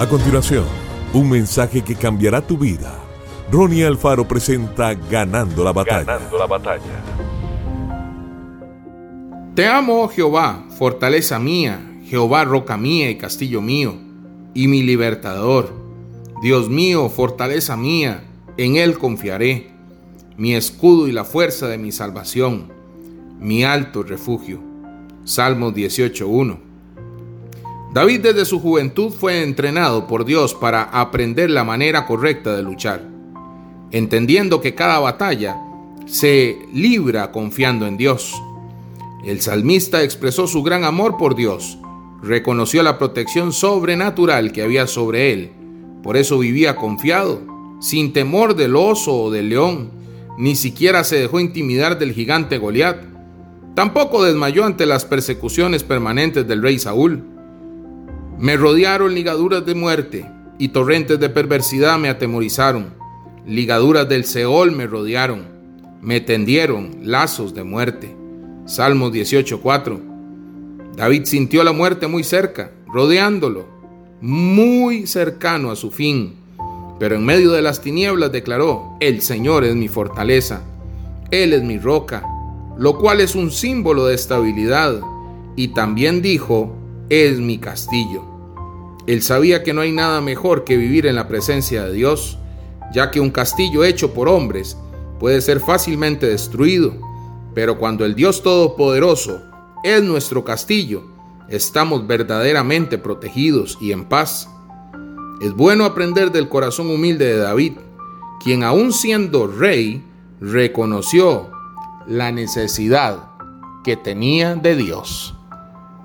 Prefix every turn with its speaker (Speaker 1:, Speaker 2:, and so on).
Speaker 1: A continuación, un mensaje que cambiará tu vida. Ronnie Alfaro presenta Ganando la batalla. Ganando la batalla.
Speaker 2: Te amo, oh Jehová, fortaleza mía, Jehová, roca mía y castillo mío, y mi libertador. Dios mío, fortaleza mía, en Él confiaré, mi escudo y la fuerza de mi salvación, mi alto refugio. Salmos 18.1 David desde su juventud fue entrenado por Dios para aprender la manera correcta de luchar, entendiendo que cada batalla se libra confiando en Dios. El salmista expresó su gran amor por Dios, reconoció la protección sobrenatural que había sobre él, por eso vivía confiado, sin temor del oso o del león, ni siquiera se dejó intimidar del gigante Goliat. Tampoco desmayó ante las persecuciones permanentes del rey Saúl. Me rodearon ligaduras de muerte y torrentes de perversidad me atemorizaron. Ligaduras del Seol me rodearon, me tendieron lazos de muerte. Salmos 18:4. David sintió la muerte muy cerca, rodeándolo, muy cercano a su fin. Pero en medio de las tinieblas declaró, el Señor es mi fortaleza, Él es mi roca, lo cual es un símbolo de estabilidad. Y también dijo, es mi castillo. Él sabía que no hay nada mejor que vivir en la presencia de Dios, ya que un castillo hecho por hombres puede ser fácilmente destruido, pero cuando el Dios Todopoderoso es nuestro castillo, estamos verdaderamente protegidos y en paz. Es bueno aprender del corazón humilde de David, quien aun siendo rey, reconoció la necesidad que tenía de Dios.